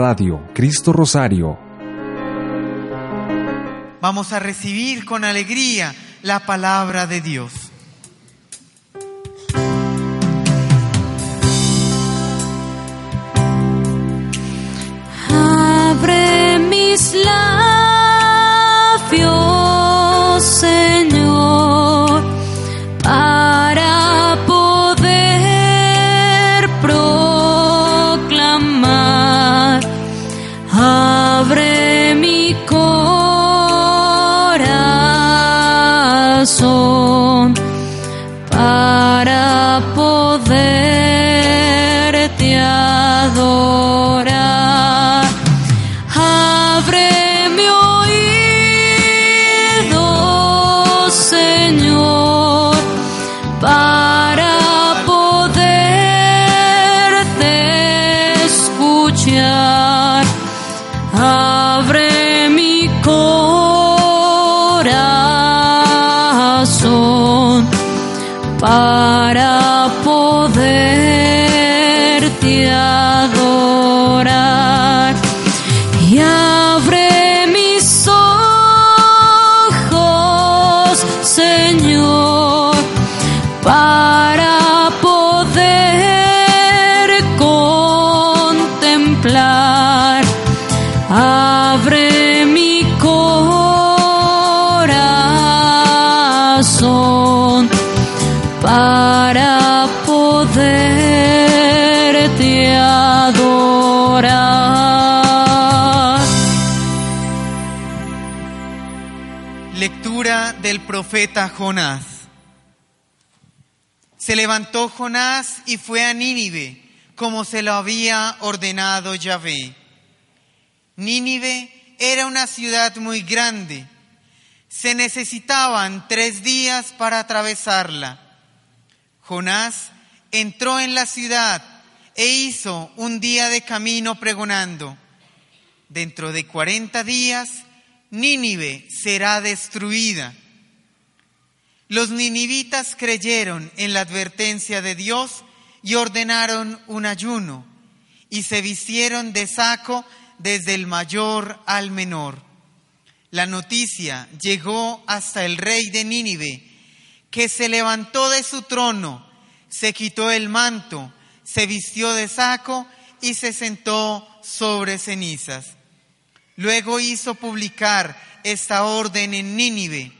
Radio Cristo Rosario. Vamos a recibir con alegría la palabra de Dios. Abre mis labios, para Jonás. Se levantó Jonás y fue a Nínive, como se lo había ordenado Yahvé. Nínive era una ciudad muy grande. Se necesitaban tres días para atravesarla. Jonás entró en la ciudad e hizo un día de camino pregonando. Dentro de cuarenta días, Nínive será destruida. Los ninivitas creyeron en la advertencia de Dios y ordenaron un ayuno y se vistieron de saco desde el mayor al menor. La noticia llegó hasta el rey de Nínive, que se levantó de su trono, se quitó el manto, se vistió de saco y se sentó sobre cenizas. Luego hizo publicar esta orden en Nínive.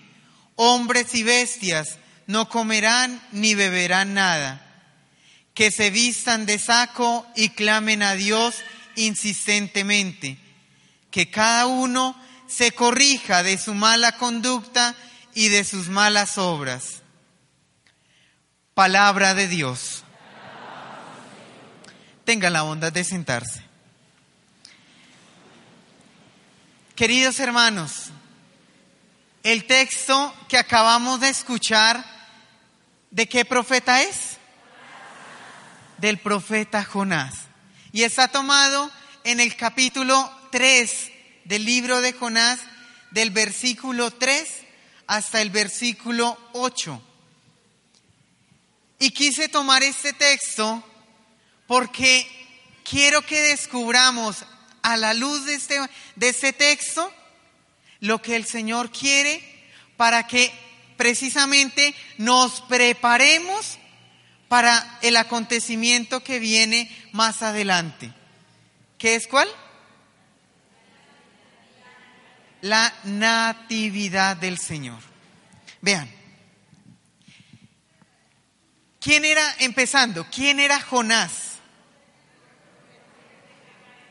Hombres y bestias no comerán ni beberán nada. Que se vistan de saco y clamen a Dios insistentemente. Que cada uno se corrija de su mala conducta y de sus malas obras. Palabra de Dios. Tenga la bondad de sentarse. Queridos hermanos, el texto que acabamos de escuchar, ¿de qué profeta es? Del profeta Jonás. Y está tomado en el capítulo 3 del libro de Jonás, del versículo 3 hasta el versículo 8. Y quise tomar este texto porque quiero que descubramos a la luz de este, de este texto lo que el Señor quiere para que precisamente nos preparemos para el acontecimiento que viene más adelante. ¿Qué es cuál? La natividad del Señor. Vean. ¿Quién era, empezando, quién era Jonás?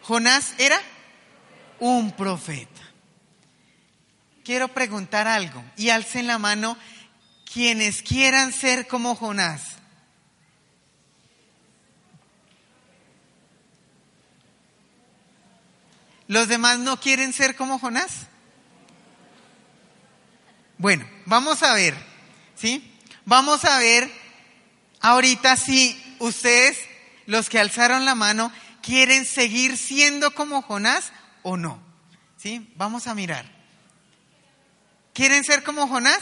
Jonás era un profeta. Quiero preguntar algo y alcen la mano quienes quieran ser como Jonás. ¿Los demás no quieren ser como Jonás? Bueno, vamos a ver, ¿sí? Vamos a ver ahorita si ustedes, los que alzaron la mano, quieren seguir siendo como Jonás o no. ¿Sí? Vamos a mirar. ¿Quieren ser como Jonás?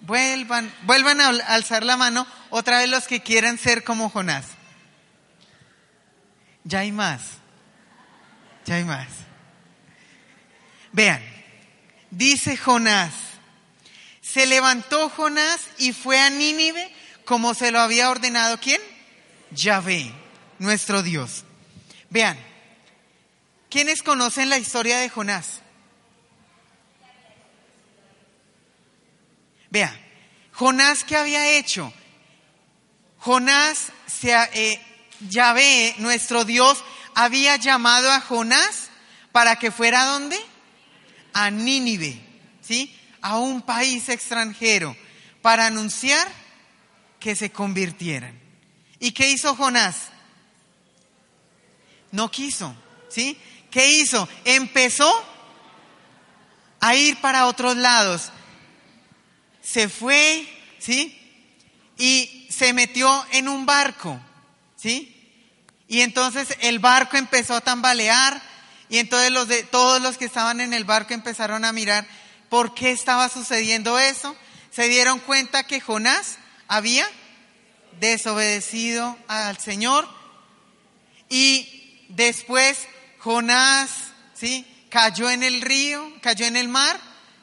Vuelvan, vuelvan a alzar la mano otra vez los que quieran ser como Jonás. Ya hay más. Ya hay más. Vean, dice Jonás, se levantó Jonás y fue a Nínive como se lo había ordenado quién? Yahvé, nuestro Dios. Vean, ¿quiénes conocen la historia de Jonás? Vea, Jonás, ¿qué había hecho? Jonás, se, eh, Yahvé, nuestro Dios, había llamado a Jonás para que fuera a dónde? A Nínive, ¿sí? A un país extranjero, para anunciar que se convirtieran. ¿Y qué hizo Jonás? No quiso, ¿sí? ¿Qué hizo? Empezó a ir para otros lados. Se fue, ¿sí? Y se metió en un barco, ¿sí? Y entonces el barco empezó a tambalear y entonces los de, todos los que estaban en el barco empezaron a mirar por qué estaba sucediendo eso. Se dieron cuenta que Jonás había desobedecido al Señor y después Jonás, ¿sí? Cayó en el río, cayó en el mar,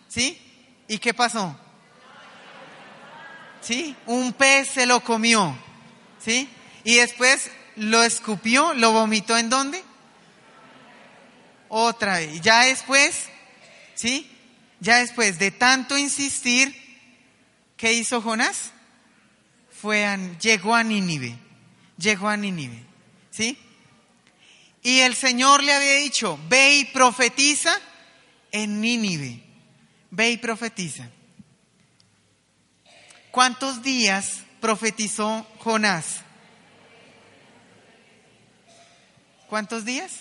¿sí? ¿Y qué pasó? ¿Sí? Un pez se lo comió, ¿sí? Y después lo escupió, lo vomitó en dónde? Otra vez. Ya después, ¿sí? Ya después de tanto insistir, ¿qué hizo Jonás? Fue llegó a Nínive, llegó a Nínive, ¿sí? Y el Señor le había dicho, ve y profetiza en Nínive, ve y profetiza. ¿Cuántos días profetizó Jonás? ¿Cuántos días?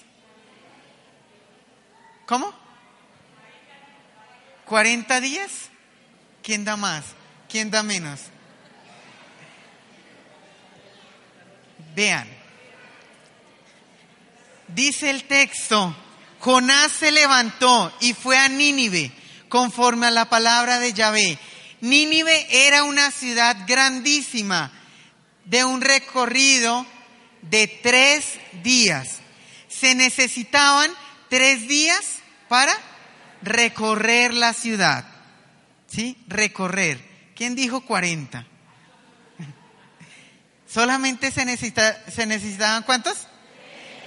¿Cómo? ¿40 días? ¿Quién da más? ¿Quién da menos? Vean. Dice el texto, Jonás se levantó y fue a Nínive conforme a la palabra de Yahvé. Nínive era una ciudad grandísima de un recorrido de tres días. Se necesitaban tres días para recorrer la ciudad. ¿Sí? Recorrer. ¿Quién dijo 40? Solamente se, necesita, se necesitaban cuántos?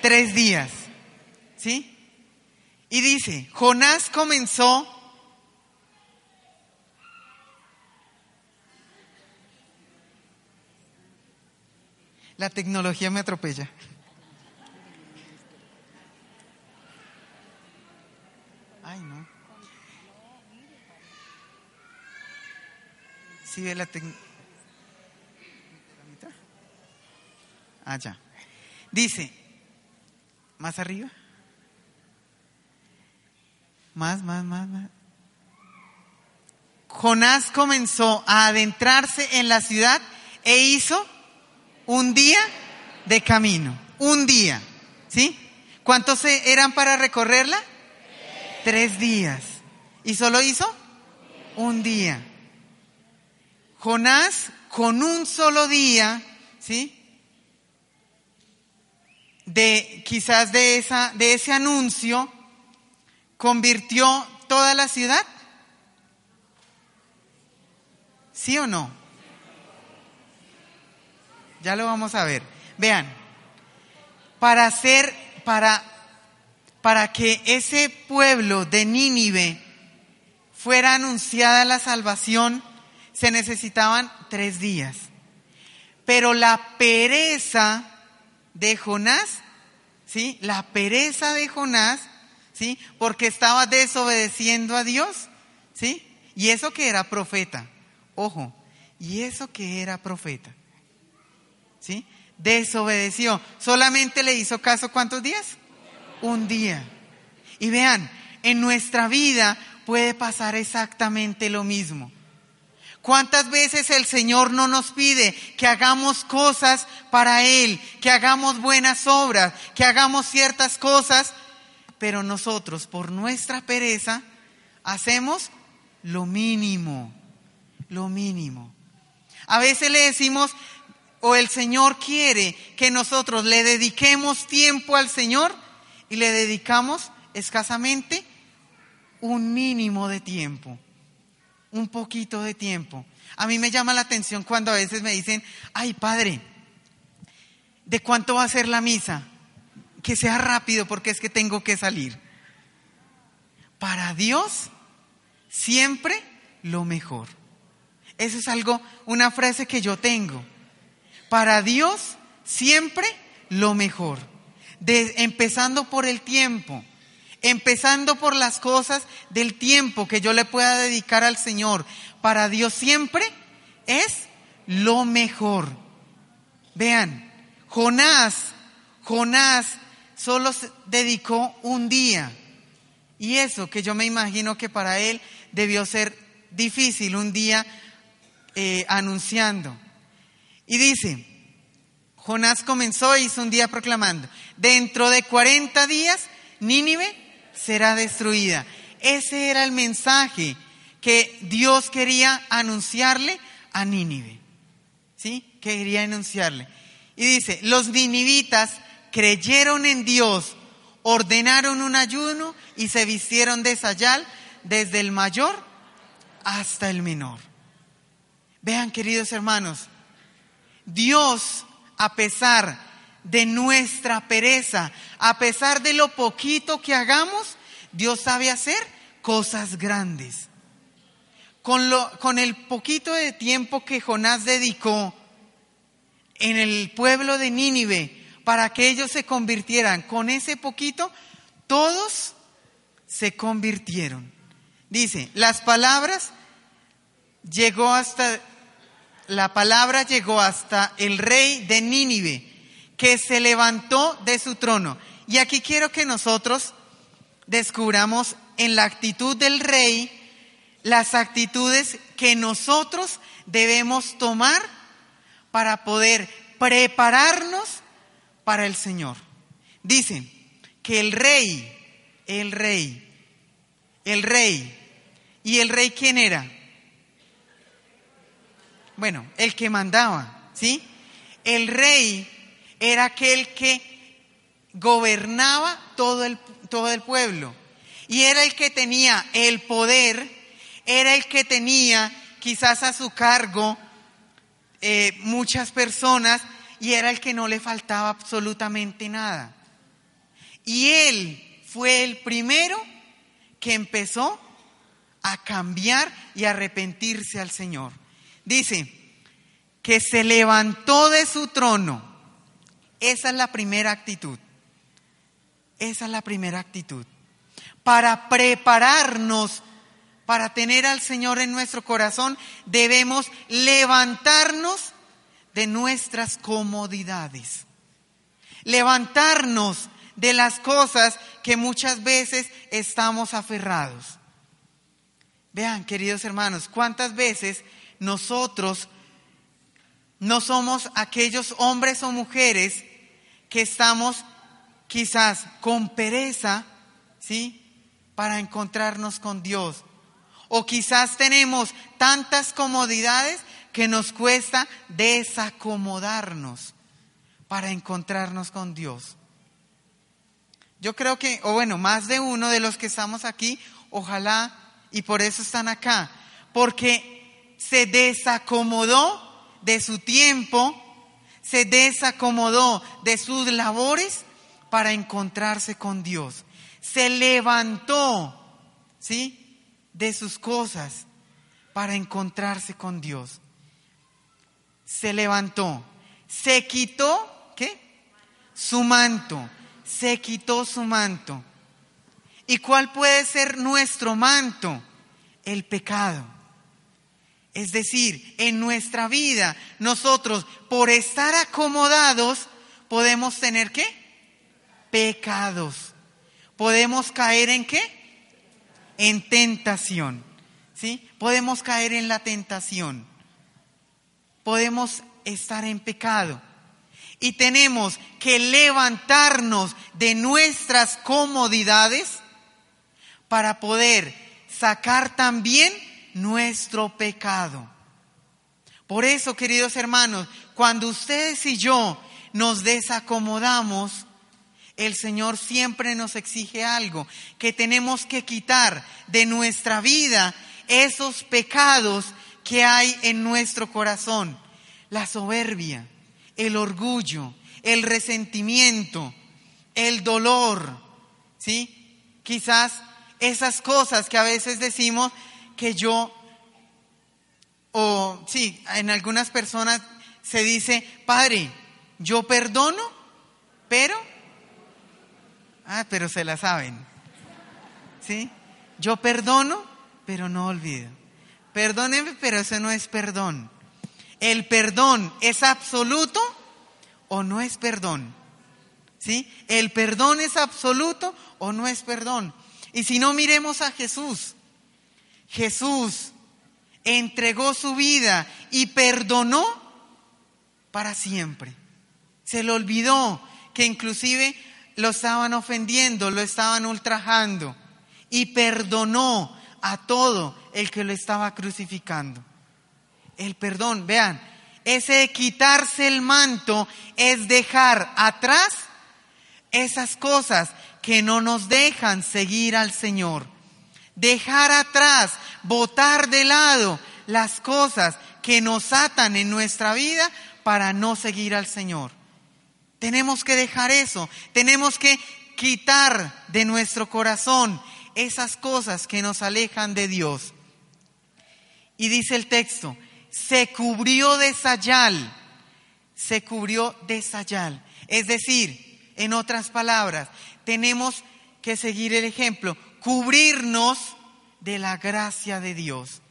Tres días. ¿Sí? Y dice, Jonás comenzó La tecnología me atropella. Ay, no. Sí ve la tecnología. Ah, ya. Dice, más arriba. Más, más, más, más. Jonás comenzó a adentrarse en la ciudad e hizo un día de camino. Un día. ¿Sí? ¿Cuántos eran para recorrerla? Tres días. ¿Y solo hizo? Un día. Jonás, con un solo día, ¿sí? De quizás de, esa, de ese anuncio, convirtió toda la ciudad. ¿Sí o no? Ya lo vamos a ver. Vean, para hacer, para, para que ese pueblo de Nínive fuera anunciada la salvación, se necesitaban tres días. Pero la pereza de Jonás, ¿sí? La pereza de Jonás, ¿sí? Porque estaba desobedeciendo a Dios, ¿sí? Y eso que era profeta, ojo, y eso que era profeta. ¿Sí? Desobedeció. Solamente le hizo caso cuántos días? Un día. Y vean, en nuestra vida puede pasar exactamente lo mismo. ¿Cuántas veces el Señor no nos pide que hagamos cosas para Él, que hagamos buenas obras, que hagamos ciertas cosas, pero nosotros por nuestra pereza hacemos lo mínimo, lo mínimo. A veces le decimos, o el Señor quiere que nosotros le dediquemos tiempo al Señor y le dedicamos escasamente un mínimo de tiempo, un poquito de tiempo. A mí me llama la atención cuando a veces me dicen, ay padre, ¿de cuánto va a ser la misa? Que sea rápido porque es que tengo que salir. Para Dios, siempre lo mejor. Eso es algo, una frase que yo tengo. Para Dios, siempre lo mejor. Empezando por el tiempo, empezando por las cosas del tiempo que yo le pueda dedicar al Señor. Para Dios siempre es lo mejor. Vean, Jonás, Jonás solo se dedicó un día. Y eso que yo me imagino que para él debió ser difícil, un día eh, anunciando. Y dice, Jonás comenzó y hizo un día proclamando, dentro de 40 días Nínive será destruida. Ese era el mensaje que Dios quería anunciarle a Nínive. ¿Sí? Quería anunciarle. Y dice, los ninivitas creyeron en Dios, ordenaron un ayuno y se vistieron de sayal desde el mayor hasta el menor. Vean, queridos hermanos, Dios, a pesar de nuestra pereza, a pesar de lo poquito que hagamos, Dios sabe hacer cosas grandes. Con, lo, con el poquito de tiempo que Jonás dedicó en el pueblo de Nínive para que ellos se convirtieran, con ese poquito, todos se convirtieron. Dice, las palabras llegó hasta la palabra llegó hasta el rey de Nínive, que se levantó de su trono. Y aquí quiero que nosotros descubramos en la actitud del rey las actitudes que nosotros debemos tomar para poder prepararnos para el Señor. Dice que el rey, el rey, el rey, ¿y el rey quién era? Bueno, el que mandaba, ¿sí? El rey era aquel que gobernaba todo el, todo el pueblo y era el que tenía el poder, era el que tenía quizás a su cargo eh, muchas personas y era el que no le faltaba absolutamente nada. Y él fue el primero que empezó a cambiar y arrepentirse al Señor. Dice que se levantó de su trono. Esa es la primera actitud. Esa es la primera actitud. Para prepararnos para tener al Señor en nuestro corazón, debemos levantarnos de nuestras comodidades. Levantarnos de las cosas que muchas veces estamos aferrados. Vean, queridos hermanos, cuántas veces nosotros no somos aquellos hombres o mujeres que estamos quizás con pereza, ¿sí? Para encontrarnos con Dios. O quizás tenemos tantas comodidades que nos cuesta desacomodarnos para encontrarnos con Dios. Yo creo que, o bueno, más de uno de los que estamos aquí, ojalá, y por eso están acá, porque se desacomodó de su tiempo, se desacomodó de sus labores para encontrarse con Dios. Se levantó, ¿sí? De sus cosas para encontrarse con Dios. Se levantó, se quitó, ¿qué? Su manto, se quitó su manto. ¿Y cuál puede ser nuestro manto? El pecado. Es decir, en nuestra vida nosotros por estar acomodados podemos tener qué? Pecados. Podemos caer en qué? En tentación. ¿Sí? Podemos caer en la tentación. Podemos estar en pecado. Y tenemos que levantarnos de nuestras comodidades para poder sacar también nuestro pecado. Por eso, queridos hermanos, cuando ustedes y yo nos desacomodamos, el Señor siempre nos exige algo, que tenemos que quitar de nuestra vida esos pecados que hay en nuestro corazón. La soberbia, el orgullo, el resentimiento, el dolor, ¿sí? Quizás esas cosas que a veces decimos que yo, o sí, en algunas personas se dice, Padre, yo perdono, pero, ah, pero se la saben, ¿sí? Yo perdono, pero no olvido. Perdóneme, pero eso no es perdón. ¿El perdón es absoluto o no es perdón? ¿Sí? ¿El perdón es absoluto o no es perdón? Y si no, miremos a Jesús. Jesús entregó su vida y perdonó para siempre. Se le olvidó que inclusive lo estaban ofendiendo, lo estaban ultrajando y perdonó a todo el que lo estaba crucificando. El perdón, vean, ese quitarse el manto es dejar atrás esas cosas que no nos dejan seguir al Señor. Dejar atrás, botar de lado las cosas que nos atan en nuestra vida para no seguir al Señor. Tenemos que dejar eso, tenemos que quitar de nuestro corazón esas cosas que nos alejan de Dios. Y dice el texto, se cubrió de sayal, se cubrió de sayal. Es decir, en otras palabras, tenemos que seguir el ejemplo, cubrirnos de la gracia de Dios,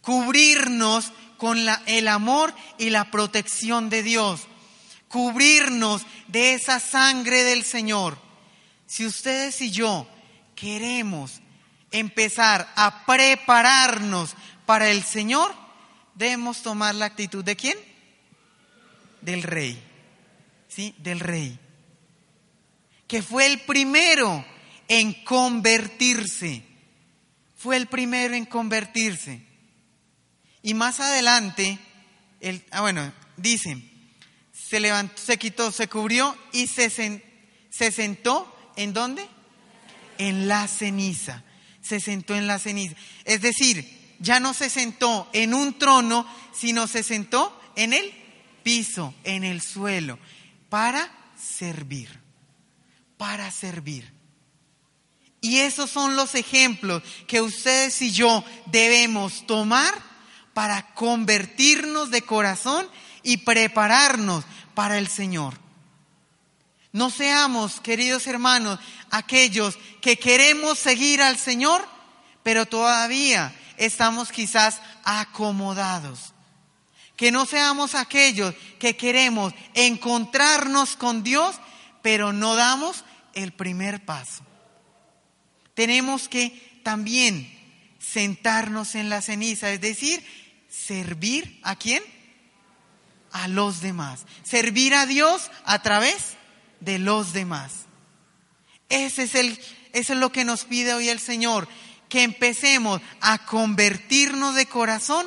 cubrirnos con el amor y la protección de Dios, cubrirnos de esa sangre del Señor. Si ustedes y yo queremos empezar a prepararnos para el Señor, debemos tomar la actitud de quién? Del rey. ¿Sí? Del rey. Que fue el primero en convertirse. Fue el primero en convertirse. Y más adelante, el, ah, bueno, dice, se levantó, se quitó, se cubrió y se, se sentó en dónde? En la ceniza. Se sentó en la ceniza. Es decir, ya no se sentó en un trono, sino se sentó en el piso, en el suelo, para servir, para servir. Y esos son los ejemplos que ustedes y yo debemos tomar para convertirnos de corazón y prepararnos para el Señor. No seamos, queridos hermanos, aquellos que queremos seguir al Señor, pero todavía estamos quizás acomodados. Que no seamos aquellos que queremos encontrarnos con Dios, pero no damos el primer paso. Tenemos que también sentarnos en la ceniza, es decir, servir a quién? A los demás. Servir a Dios a través de los demás. Ese es el, eso es lo que nos pide hoy el Señor, que empecemos a convertirnos de corazón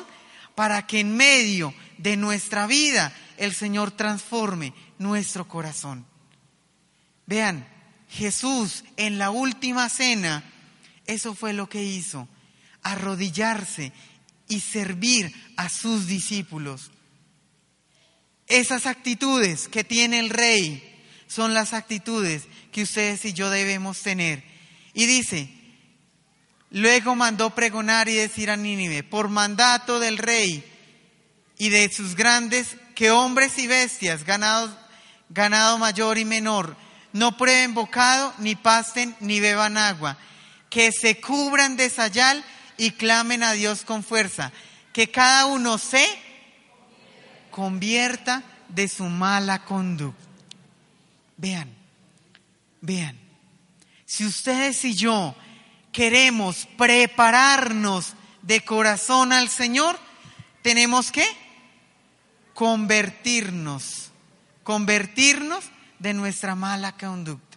para que en medio de nuestra vida el Señor transforme nuestro corazón. Vean, Jesús en la última cena, eso fue lo que hizo, arrodillarse y servir a sus discípulos. Esas actitudes que tiene el rey son las actitudes que ustedes y yo debemos tener. Y dice, luego mandó pregonar y decir a Nínive, por mandato del rey y de sus grandes, que hombres y bestias, ganado, ganado mayor y menor, no prueben bocado, ni pasten, ni beban agua, que se cubran de sayal y clamen a Dios con fuerza, que cada uno se convierta de su mala conducta. Vean, vean, si ustedes y yo queremos prepararnos de corazón al Señor, tenemos que convertirnos, convertirnos de nuestra mala conducta.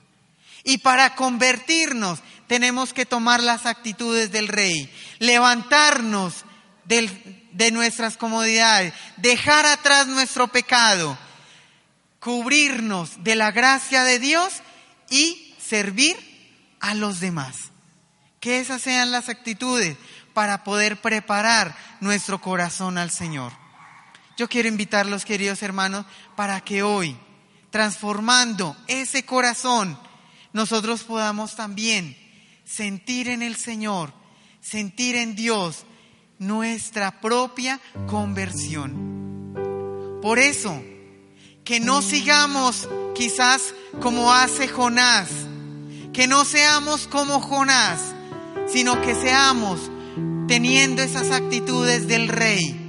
Y para convertirnos tenemos que tomar las actitudes del rey, levantarnos del- de nuestras comodidades, dejar atrás nuestro pecado, cubrirnos de la gracia de Dios y servir a los demás. Que esas sean las actitudes para poder preparar nuestro corazón al Señor. Yo quiero invitarlos, queridos hermanos, para que hoy, transformando ese corazón, nosotros podamos también sentir en el Señor, sentir en Dios nuestra propia conversión. Por eso, que no sigamos quizás como hace Jonás, que no seamos como Jonás, sino que seamos teniendo esas actitudes del rey,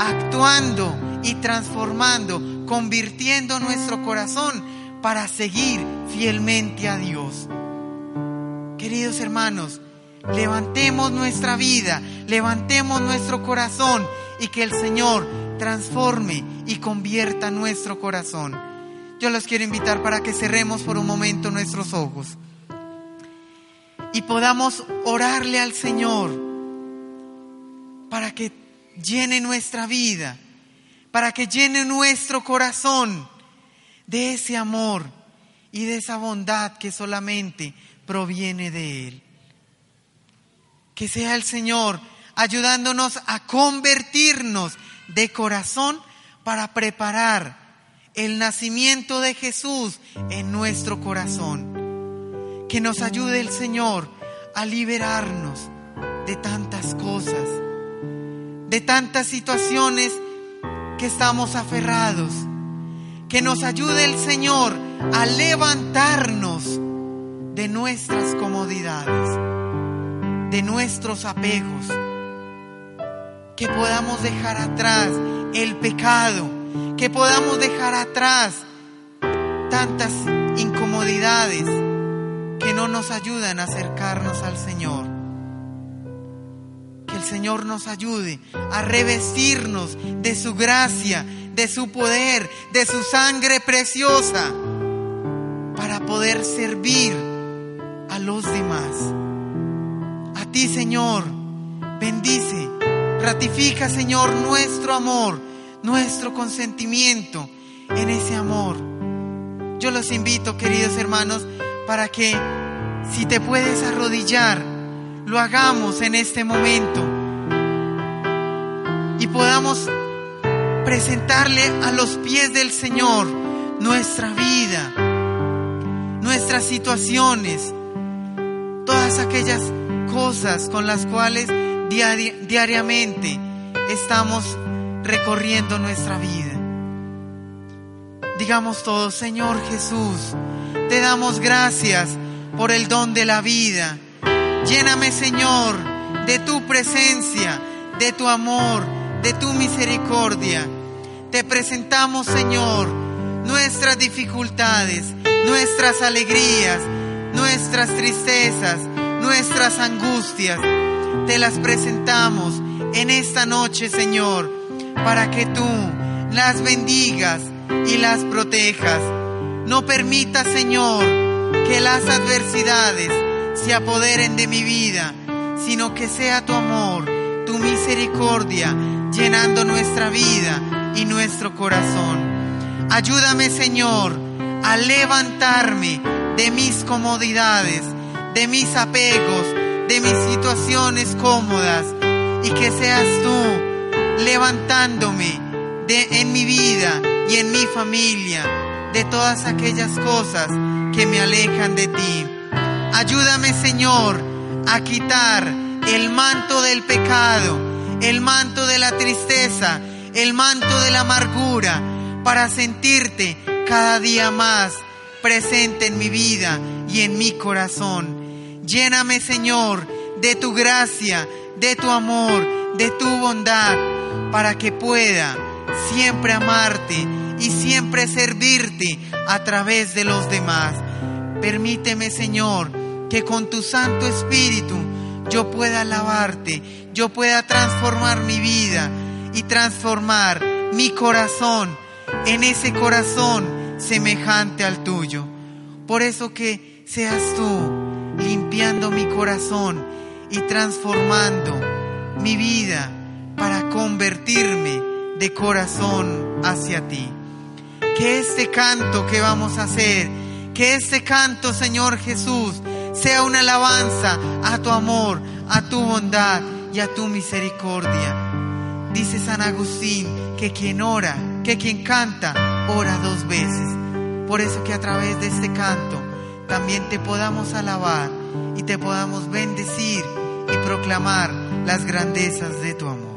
actuando y transformando, convirtiendo nuestro corazón para seguir fielmente a Dios. Queridos hermanos, levantemos nuestra vida, levantemos nuestro corazón y que el Señor transforme y convierta nuestro corazón. Yo los quiero invitar para que cerremos por un momento nuestros ojos y podamos orarle al Señor para que llene nuestra vida, para que llene nuestro corazón de ese amor y de esa bondad que solamente proviene de Él. Que sea el Señor ayudándonos a convertirnos de corazón para preparar el nacimiento de Jesús en nuestro corazón. Que nos ayude el Señor a liberarnos de tantas cosas, de tantas situaciones que estamos aferrados. Que nos ayude el Señor a levantarnos de nuestras comodidades, de nuestros apegos. Que podamos dejar atrás el pecado, que podamos dejar atrás tantas incomodidades que no nos ayudan a acercarnos al Señor. El Señor nos ayude a revestirnos de su gracia, de su poder, de su sangre preciosa, para poder servir a los demás. A ti, Señor, bendice, ratifica, Señor, nuestro amor, nuestro consentimiento en ese amor. Yo los invito, queridos hermanos, para que si te puedes arrodillar, lo hagamos en este momento y podamos presentarle a los pies del Señor nuestra vida, nuestras situaciones, todas aquellas cosas con las cuales diari- diariamente estamos recorriendo nuestra vida. Digamos todos, Señor Jesús, te damos gracias por el don de la vida. Lléname, Señor, de tu presencia, de tu amor, de tu misericordia. Te presentamos, Señor, nuestras dificultades, nuestras alegrías, nuestras tristezas, nuestras angustias. Te las presentamos en esta noche, Señor, para que tú las bendigas y las protejas. No permitas, Señor, que las adversidades se apoderen de mi vida, sino que sea tu amor, tu misericordia, llenando nuestra vida y nuestro corazón. Ayúdame, Señor, a levantarme de mis comodidades, de mis apegos, de mis situaciones cómodas, y que seas tú levantándome de, en mi vida y en mi familia de todas aquellas cosas que me alejan de ti. Ayúdame, Señor, a quitar el manto del pecado, el manto de la tristeza, el manto de la amargura, para sentirte cada día más presente en mi vida y en mi corazón. Lléname, Señor, de tu gracia, de tu amor, de tu bondad, para que pueda siempre amarte y siempre servirte a través de los demás. Permíteme, Señor, que con tu Santo Espíritu yo pueda alabarte, yo pueda transformar mi vida y transformar mi corazón en ese corazón semejante al tuyo. Por eso que seas tú limpiando mi corazón y transformando mi vida, para convertirme de corazón hacia ti. Que este canto que vamos a hacer, que este canto, Señor Jesús, sea una alabanza a tu amor, a tu bondad y a tu misericordia. Dice San Agustín que quien ora, que quien canta, ora dos veces. Por eso que a través de este canto también te podamos alabar y te podamos bendecir y proclamar las grandezas de tu amor.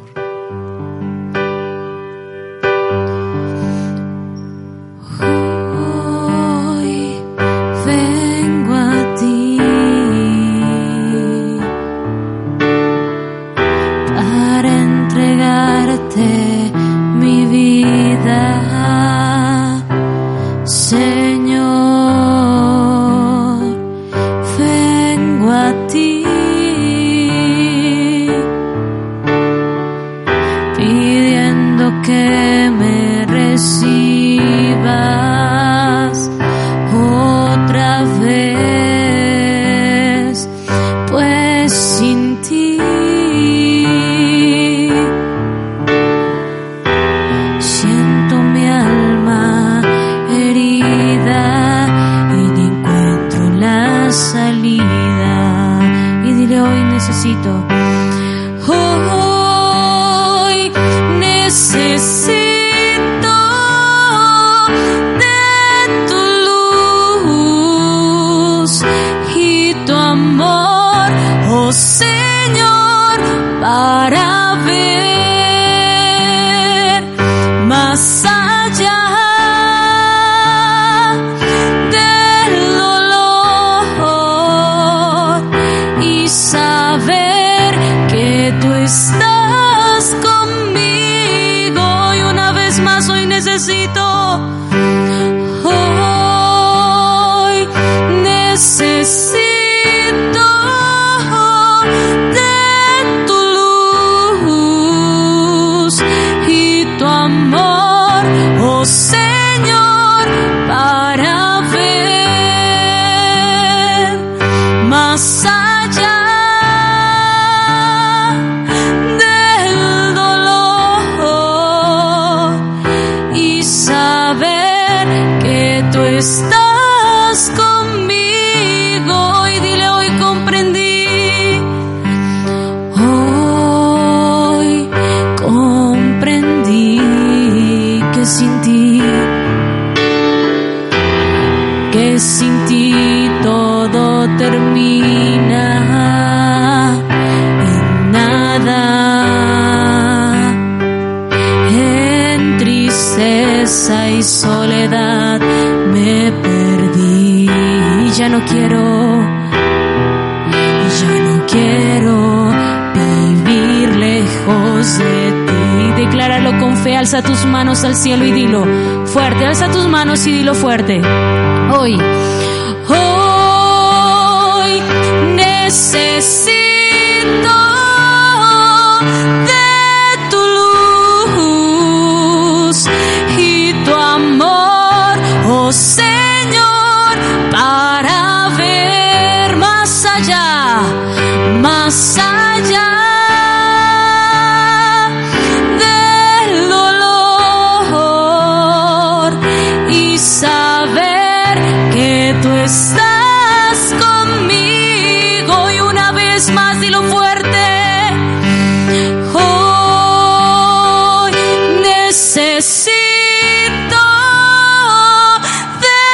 Necesito de tu luz y tu amor, oh Señor, para ver más allá necesito sin ti todo termina en nada, en tristeza y soledad me perdí. Y Ya no quiero, ya no quiero vivir lejos de. Decláralo con fe, alza tus manos al cielo y dilo fuerte, alza tus manos y dilo fuerte. Hoy, hoy necesito de tu luz y tu amor, oh saber que tú estás conmigo. Y una vez más dilo fuerte. Hoy necesito de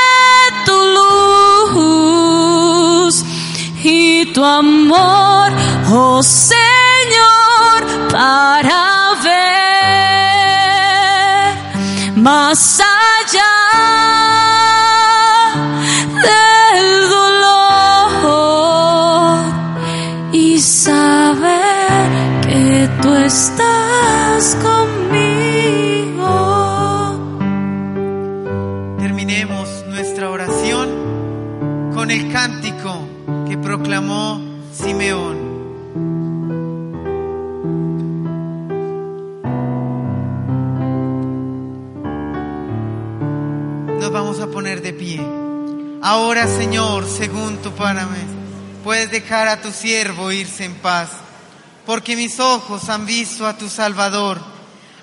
tu luz y tu amor, oh Señor, para ver más según tu palabra, puedes dejar a tu siervo irse en paz, porque mis ojos han visto a tu Salvador,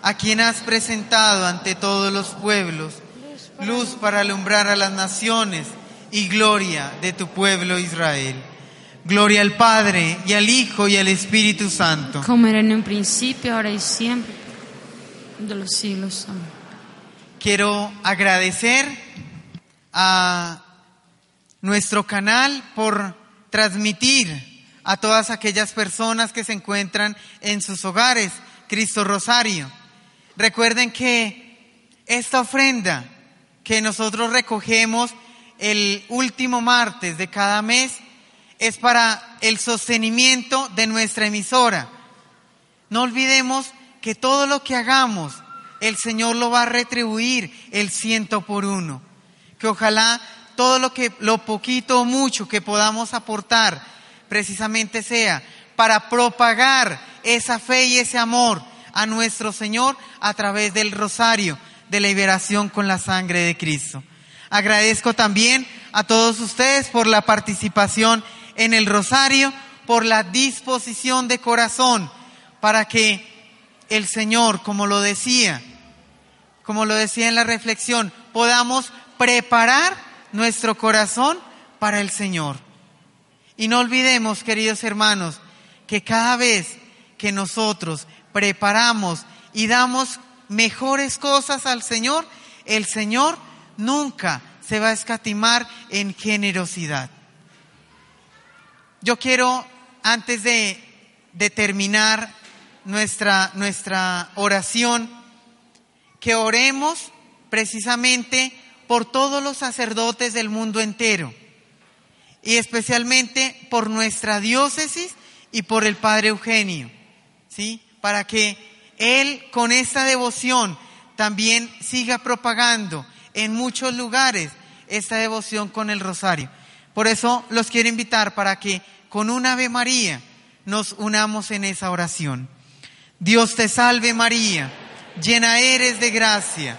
a quien has presentado ante todos los pueblos, luz para alumbrar a las naciones y gloria de tu pueblo Israel. Gloria al Padre y al Hijo y al Espíritu Santo. Como era en un principio, ahora y siempre, de los siglos. Amén. Quiero agradecer a nuestro canal por transmitir a todas aquellas personas que se encuentran en sus hogares Cristo Rosario. Recuerden que esta ofrenda que nosotros recogemos el último martes de cada mes es para el sostenimiento de nuestra emisora. No olvidemos que todo lo que hagamos, el Señor lo va a retribuir el ciento por uno. Que ojalá todo lo que, lo poquito o mucho que podamos aportar, precisamente sea para propagar esa fe y ese amor a nuestro Señor a través del rosario de liberación con la sangre de Cristo. Agradezco también a todos ustedes por la participación en el rosario, por la disposición de corazón para que el Señor, como lo decía, como lo decía en la reflexión, podamos preparar nuestro corazón para el Señor. Y no olvidemos, queridos hermanos, que cada vez que nosotros preparamos y damos mejores cosas al Señor, el Señor nunca se va a escatimar en generosidad. Yo quiero, antes de, terminar nuestra, nuestra oración, que oremos precisamente por todos los sacerdotes del mundo entero y especialmente por nuestra diócesis y por el Padre Eugenio, ¿sí? Para que él con esta devoción también siga propagando en muchos lugares esta devoción con el rosario. Por eso los quiero invitar para que con un Ave María nos unamos en esa oración. Dios te salve María, llena eres de gracia,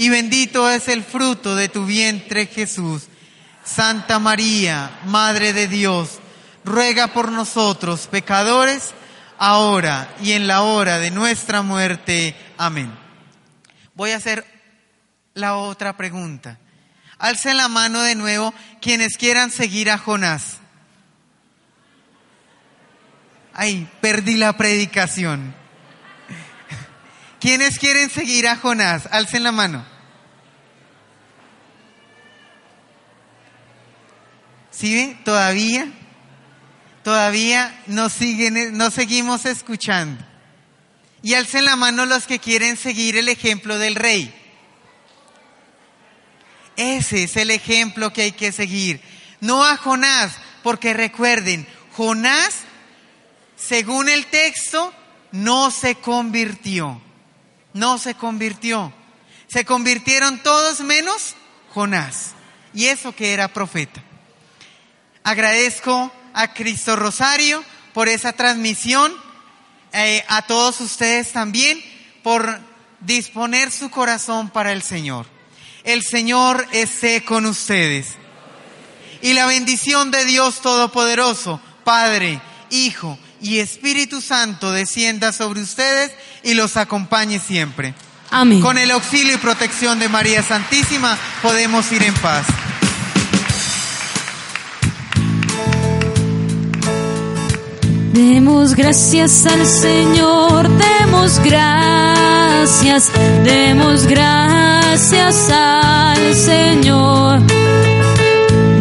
y bendito es el fruto de tu vientre Jesús. Santa María, Madre de Dios, ruega por nosotros pecadores, ahora y en la hora de nuestra muerte. Amén. Voy a hacer la otra pregunta. Alcen la mano de nuevo quienes quieran seguir a Jonás. Ay, perdí la predicación. ¿Quiénes quieren seguir a Jonás? Alcen la mano. ¿Sí ve? Todavía, todavía no siguen, seguimos escuchando. Y alcen la mano los que quieren seguir el ejemplo del rey. Ese es el ejemplo que hay que seguir. No a Jonás, porque recuerden, Jonás, según el texto, no se convirtió. No se convirtió. Se convirtieron todos menos Jonás. Y eso que era profeta. Agradezco a Cristo Rosario por esa transmisión, eh, a todos ustedes también por disponer su corazón para el Señor. El Señor esté con ustedes. Y la bendición de Dios Todopoderoso, Padre, Hijo y Espíritu Santo descienda sobre ustedes y los acompañe siempre. Amén. Con el auxilio y protección de María Santísima podemos ir en paz. Demos gracias al Señor, demos gracias, demos gracias al Señor.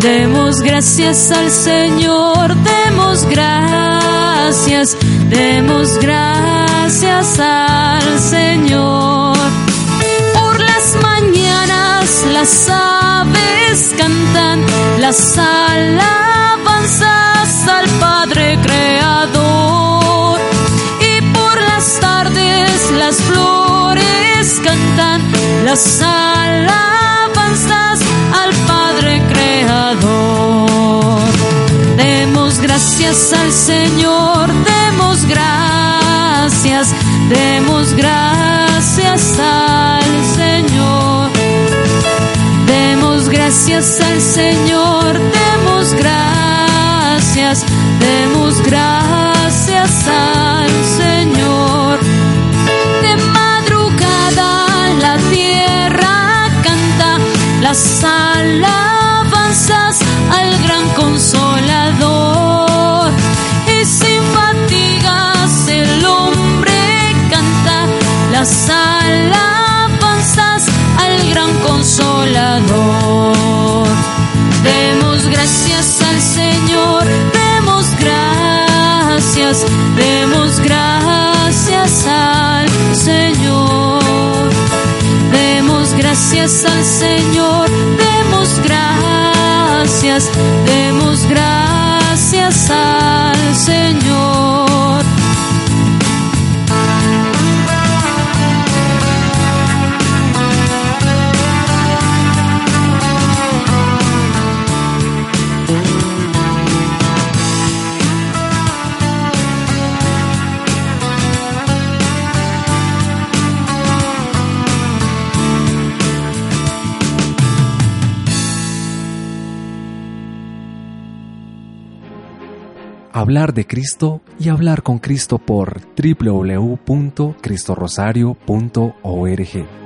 Demos gracias al Señor, demos gracias, demos gracias al Señor. Por las mañanas las aves cantan, las alabanzas al Padre Creador. Y por las tardes las flores cantan, las alabanzas al Padre Creador. Demos gracias al Señor gracias al Señor. Demos gracias al Señor, demos gracias, demos gracias al Señor. De madrugada la tierra canta las alabanzas al gran consolador. Alabanzas al gran consolador. Demos gracias al Señor, demos gracias, Hablar de Cristo y hablar con Cristo por www.cristorosario.org.